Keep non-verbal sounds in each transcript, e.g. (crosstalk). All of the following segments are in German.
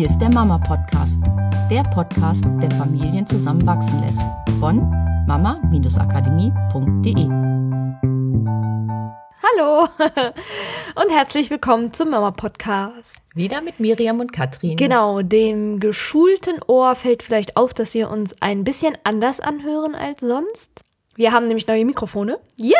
Hier ist der Mama Podcast, der Podcast, der Familien zusammenwachsen lässt. Von mama-akademie.de. Hallo (laughs) und herzlich willkommen zum Mama Podcast. Wieder mit Miriam und Katrin. Genau, dem geschulten Ohr fällt vielleicht auf, dass wir uns ein bisschen anders anhören als sonst. Wir haben nämlich neue Mikrofone. Yay!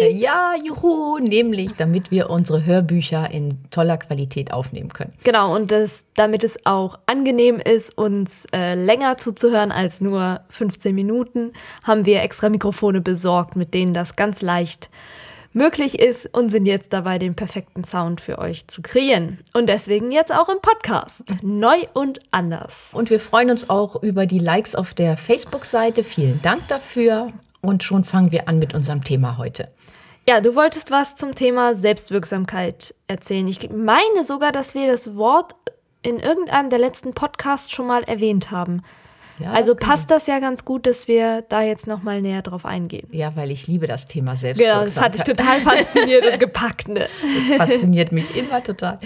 Äh, ja, juhu, nämlich damit wir unsere Hörbücher in toller Qualität aufnehmen können. Genau, und das, damit es auch angenehm ist, uns äh, länger zuzuhören als nur 15 Minuten, haben wir extra Mikrofone besorgt, mit denen das ganz leicht möglich ist und sind jetzt dabei, den perfekten Sound für euch zu kreieren. Und deswegen jetzt auch im Podcast. Neu und anders. Und wir freuen uns auch über die Likes auf der Facebook-Seite. Vielen Dank dafür. Und schon fangen wir an mit unserem Thema heute. Ja, du wolltest was zum Thema Selbstwirksamkeit erzählen. Ich meine sogar, dass wir das Wort in irgendeinem der letzten Podcasts schon mal erwähnt haben. Ja, also das passt das ja ganz gut, dass wir da jetzt noch mal näher drauf eingehen. Ja, weil ich liebe das Thema Selbstwirksamkeit. Genau, das hat dich total fasziniert und gepackt. Ne? (laughs) Das fasziniert mich immer total.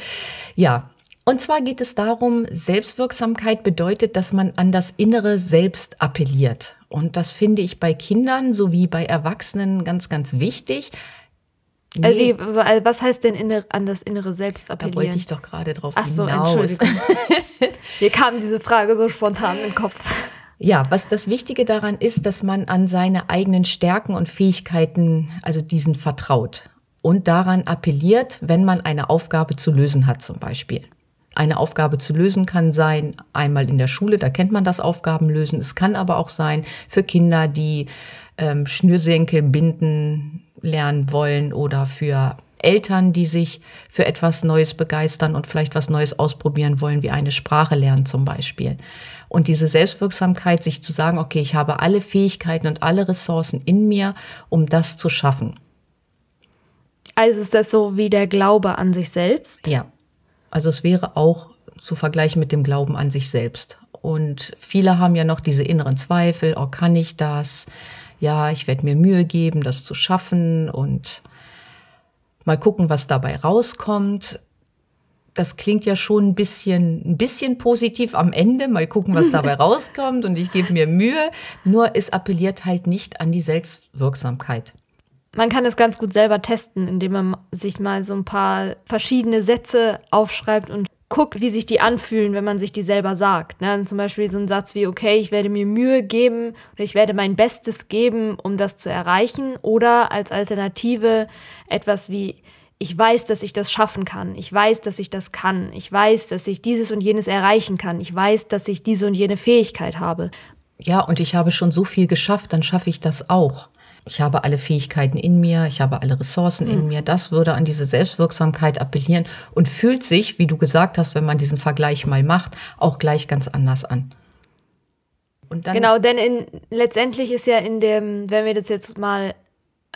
Ja, und zwar geht es darum, Selbstwirksamkeit bedeutet, dass man an das innere Selbst appelliert. Und das finde ich bei Kindern sowie bei Erwachsenen ganz, ganz wichtig. Äh, nee. Äh, was heißt denn inner, an das innere Selbst appellieren? Da wollte ich doch gerade drauf Ach so, hinaus. Entschuldigung. (laughs) Mir kam diese Frage so spontan in den Kopf. Ja, was das Wichtige daran ist, dass man an seine eigenen Stärken und Fähigkeiten, also diesen vertraut und daran appelliert, wenn man eine Aufgabe zu lösen hat zum Beispiel eine Aufgabe zu lösen kann sein, einmal in der Schule, da kennt man das Aufgabenlösen. Es kann aber auch sein für Kinder, die ähm, Schnürsenkel binden lernen wollen oder für Eltern, die sich für etwas Neues begeistern und vielleicht was Neues ausprobieren wollen, wie eine Sprache lernen zum Beispiel. Und diese Selbstwirksamkeit, sich zu sagen, okay, ich habe alle Fähigkeiten und alle Ressourcen in mir, um das zu schaffen. Also ist das so wie der Glaube an sich selbst? Ja. Also es wäre auch zu vergleichen mit dem Glauben an sich selbst. Und viele haben ja noch diese inneren Zweifel, oh, kann ich das? Ja, ich werde mir Mühe geben, das zu schaffen und mal gucken, was dabei rauskommt. Das klingt ja schon ein bisschen, ein bisschen positiv am Ende. Mal gucken, was dabei (laughs) rauskommt und ich gebe mir Mühe. Nur es appelliert halt nicht an die Selbstwirksamkeit. Man kann es ganz gut selber testen, indem man sich mal so ein paar verschiedene Sätze aufschreibt und guckt, wie sich die anfühlen, wenn man sich die selber sagt. Ne? Zum Beispiel so ein Satz wie, okay, ich werde mir Mühe geben oder ich werde mein Bestes geben, um das zu erreichen. Oder als Alternative etwas wie, ich weiß, dass ich das schaffen kann. Ich weiß, dass ich das kann. Ich weiß, dass ich dieses und jenes erreichen kann. Ich weiß, dass ich diese und jene Fähigkeit habe. Ja, und ich habe schon so viel geschafft, dann schaffe ich das auch ich habe alle Fähigkeiten in mir, ich habe alle Ressourcen mhm. in hm. mir. Das würde an diese Selbstwirksamkeit appellieren und fühlt sich, wie du gesagt hast, wenn man diesen Vergleich mal macht, auch gleich ganz anders an. genau, denn in, letztendlich ist ja in dem, wenn wir das jetzt mal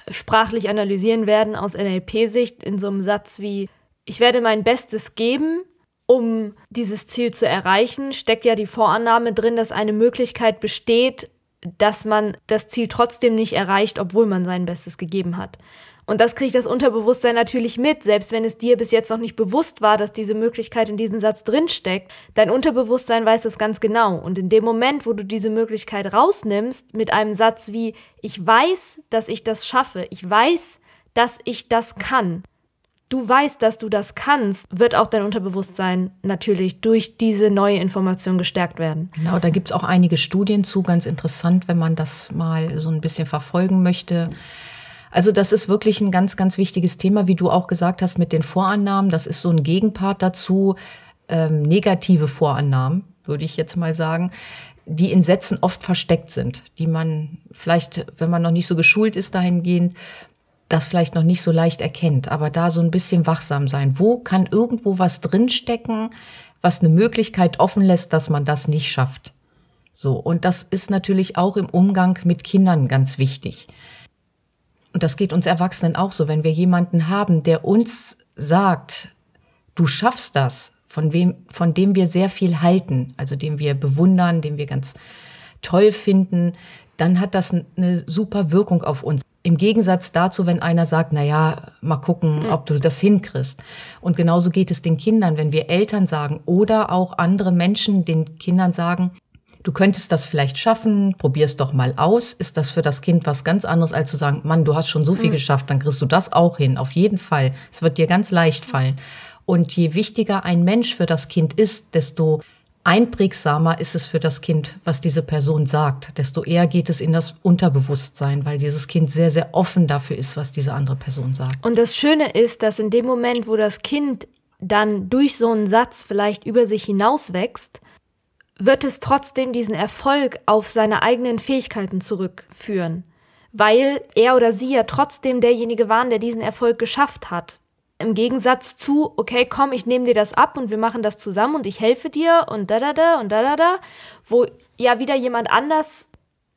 sprachlich analysieren werden aus NLP-Sicht, in so einem Satz wie, ich werde mein Bestes geben, um dieses Ziel zu erreichen, steckt ja die Vorannahme drin, dass eine Möglichkeit besteht, dass man das Ziel trotzdem nicht erreicht, obwohl man sein Bestes gegeben hat. Und das kriegt das Unterbewusstsein natürlich mit, selbst wenn es dir bis jetzt noch nicht bewusst war, dass diese Möglichkeit in diesem Satz drinsteckt. Dein Unterbewusstsein weiß das ganz genau. Und in dem Moment, wo du diese Möglichkeit rausnimmst, mit einem Satz wie, ich weiß, dass ich das schaffe, ich weiß, dass ich das kann, du weißt, dass du das kannst, wird auch dein Unterbewusstsein natürlich durch diese neue Information gestärkt werden. Genau, da gibt es auch einige Studien zu, ganz interessant, wenn man das mal so ein bisschen verfolgen möchte. Also das ist wirklich ein ganz, ganz wichtiges Thema, wie du auch gesagt hast mit den Vorannahmen. Das ist so ein Gegenpart dazu, ähm, negative Vorannahmen, würde ich jetzt mal sagen die in Sätzen oft versteckt sind, die man vielleicht, wenn man noch nicht so geschult ist dahingehend, das vielleicht noch nicht so leicht erkennt, aber da so ein bisschen wachsam sein. Wo kann irgendwo was drinstecken, was eine Möglichkeit offen lässt, dass man das nicht schafft? So. Und das ist natürlich auch im Umgang mit Kindern ganz wichtig. Und das geht uns Erwachsenen auch so, wenn wir jemanden haben, der uns sagt, du schaffst das, von wem, von dem wir sehr viel halten, also dem wir bewundern, den wir ganz toll finden, dann hat das eine super Wirkung auf uns. Im Gegensatz dazu, wenn einer sagt, na ja, mal gucken, ob du das hinkriegst. Und genauso geht es den Kindern, wenn wir Eltern sagen oder auch andere Menschen den Kindern sagen, du könntest das vielleicht schaffen, probier's doch mal aus, ist das für das Kind was ganz anderes, als zu sagen, Mann, du hast schon so viel mhm. geschafft, dann kriegst du das auch hin, auf jeden Fall. Es wird dir ganz leicht fallen. Und je wichtiger ein Mensch für das Kind ist, desto einprägsamer ist es für das Kind, was diese Person sagt, desto eher geht es in das Unterbewusstsein, weil dieses Kind sehr, sehr offen dafür ist, was diese andere Person sagt. Und das Schöne ist, dass in dem Moment, wo das Kind dann durch so einen Satz vielleicht über sich hinauswächst, wird es trotzdem diesen Erfolg auf seine eigenen Fähigkeiten zurückführen, weil er oder sie ja trotzdem derjenige waren, der diesen Erfolg geschafft hat. Im Gegensatz zu, okay, komm, ich nehme dir das ab und wir machen das zusammen und ich helfe dir und da da da und da da da, wo ja wieder jemand anders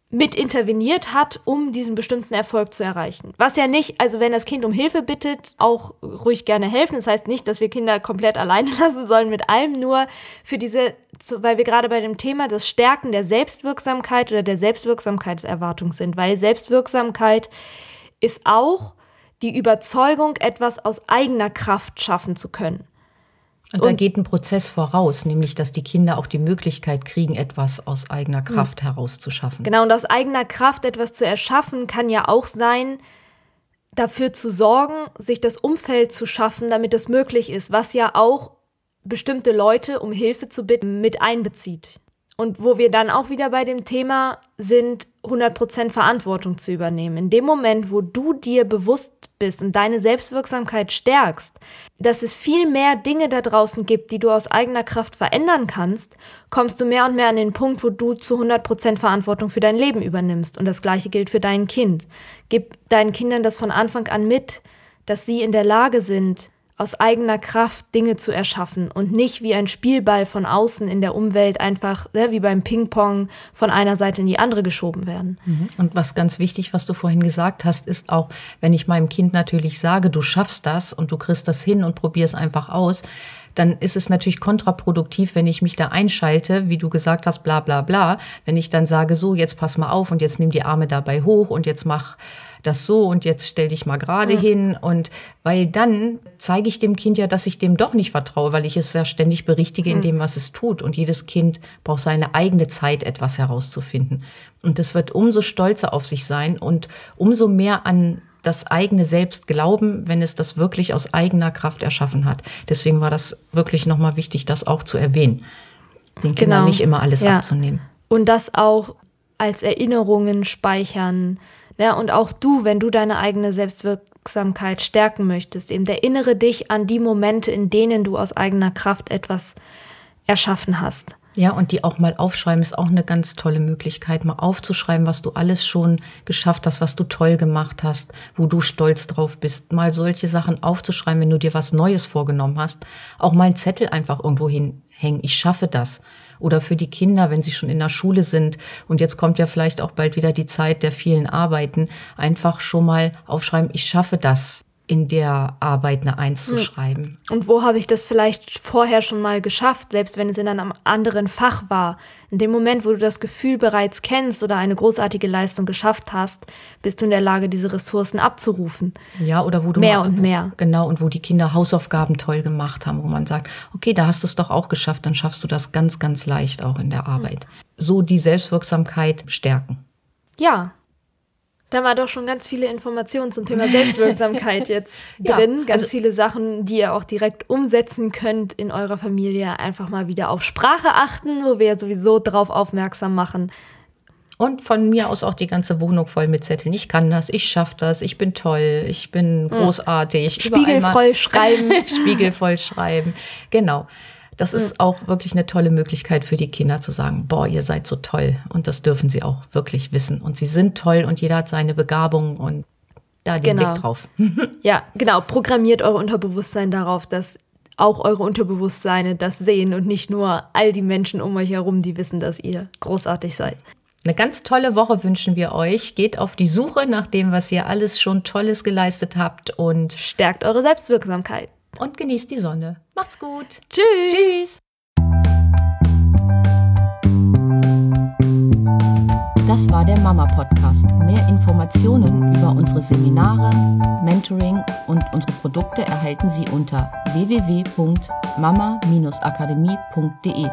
mit interveniert hat, um diesen bestimmten Erfolg zu erreichen. Was ja nicht, also wenn das Kind um Hilfe bittet, auch ruhig gerne helfen. Das heißt nicht, dass wir Kinder komplett alleine (laughs) lassen sollen mit allem, nur für diese, weil wir gerade bei dem Thema das Stärken der Selbstwirksamkeit oder der Selbstwirksamkeitserwartung sind, weil Selbstwirksamkeit ist auch die Überzeugung, etwas aus eigener Kraft schaffen zu können. Und, da geht ein Prozess voraus, nämlich dass die Kinder auch die Möglichkeit kriegen, etwas aus eigener hm. Kraft mhm. herauszuschaffen. Genau, und aus eigener Kraft etwas zu erschaffen, kann ja auch sein, dafür zu sorgen, sich das Umfeld zu schaffen, damit es möglich ist, was ja auch bestimmte Leute um Hilfe zu bitten mit einbezieht. Und wo wir dann auch wieder bei dem Thema sind, 100% Verantwortung zu übernehmen. In dem Moment, wo du dir bewusst bist und deine Selbstwirksamkeit stärkst, dass es viel mehr Dinge da draußen gibt, die du aus eigener Kraft verändern kannst, kommst du mehr und mehr an den Punkt, wo du zu 100% Verantwortung für dein Leben übernimmst. Und das gleiche gilt für dein Kind. Gib deinen Kindern das von Anfang an mit, dass sie in der Lage sind, aus eigener Kraft Dinge zu erschaffen und nicht wie ein Spielball von außen in der Umwelt einfach, ne, wie beim Ping-Pong, von einer Seite in die andere geschoben werden. Mhm. Und was ganz wichtig, was du vorhin gesagt hast, ist auch, wenn ich meinem Kind natürlich sage, du schaffst das und du kriegst das hin und probierst einfach aus, dann ist es natürlich kontraproduktiv, wenn ich mich da einschalte, wie du gesagt hast, bla bla bla, wenn ich dann sage, so, jetzt pass mal auf und jetzt nimm die Arme dabei hoch und jetzt mach das so und jetzt stell dich mal gerade mhm. hin. Und weil dann zeige ich dem Kind ja, dass ich dem doch nicht vertraue, weil ich es ja ständig berichtige mhm. in dem, was es tut. Und jedes Kind braucht seine eigene Zeit, etwas herauszufinden. Und es wird umso stolzer auf sich sein und umso mehr an das eigene Selbst glauben, wenn es das wirklich aus eigener Kraft erschaffen hat. Deswegen war das wirklich nochmal wichtig, das auch zu erwähnen. Den Kindern genau. nicht immer alles ja. abzunehmen. Und das auch als Erinnerungen speichern, ja, und auch du, wenn du deine eigene Selbstwirksamkeit stärken möchtest, eben erinnere dich an die Momente, in denen du aus eigener Kraft etwas erschaffen hast. Ja, und die auch mal aufschreiben ist auch eine ganz tolle Möglichkeit, mal aufzuschreiben, was du alles schon geschafft hast, was du toll gemacht hast, wo du stolz drauf bist. Mal solche Sachen aufzuschreiben, wenn du dir was Neues vorgenommen hast. Auch mal einen Zettel einfach irgendwo hinhängen. Ich schaffe das oder für die Kinder, wenn sie schon in der Schule sind. Und jetzt kommt ja vielleicht auch bald wieder die Zeit der vielen Arbeiten. Einfach schon mal aufschreiben, ich schaffe das in der Arbeit eine Eins zu hm. schreiben. Und wo habe ich das vielleicht vorher schon mal geschafft, selbst wenn es in einem anderen Fach war? In dem Moment, wo du das Gefühl bereits kennst oder eine großartige Leistung geschafft hast, bist du in der Lage, diese Ressourcen abzurufen. Ja, oder wo du mehr mal, und mehr. Genau, und wo die Kinder Hausaufgaben toll gemacht haben, wo man sagt, okay, da hast du es doch auch geschafft, dann schaffst du das ganz, ganz leicht auch in der Arbeit. So die Selbstwirksamkeit stärken. Ja, da war doch schon ganz viele Informationen zum Thema Selbstwirksamkeit (laughs) jetzt drin. Ja, ganz also viele Sachen, die ihr auch direkt umsetzen könnt in eurer Familie. Einfach mal wieder auf Sprache achten, wo wir ja sowieso drauf aufmerksam machen. Und von mir aus auch die ganze Wohnung voll mit Zetteln. Ich kann das, ich schaffe das, ich bin toll, ich bin hm. großartig. Spiegelvoll schreiben. (laughs) Spiegelvoll schreiben. Genau. Das ist auch wirklich eine tolle Möglichkeit für die Kinder zu sagen, boah, ihr seid so toll. Und das dürfen sie auch wirklich wissen. Und sie sind toll und jeder hat seine Begabung und da den genau. Blick drauf. (laughs) ja, genau. Programmiert euer Unterbewusstsein darauf, dass auch eure Unterbewusstseine das sehen und nicht nur all die Menschen um euch herum, die wissen, dass ihr großartig seid. Eine ganz tolle Woche wünschen wir euch. Geht auf die Suche nach dem, was ihr alles schon Tolles geleistet habt und stärkt eure Selbstwirksamkeit und genießt die Sonne. Macht's gut. Tschüss. Tschüss. Das war der Mama Podcast. Mehr Informationen über unsere Seminare, Mentoring und unsere Produkte erhalten Sie unter www.mama-akademie.de.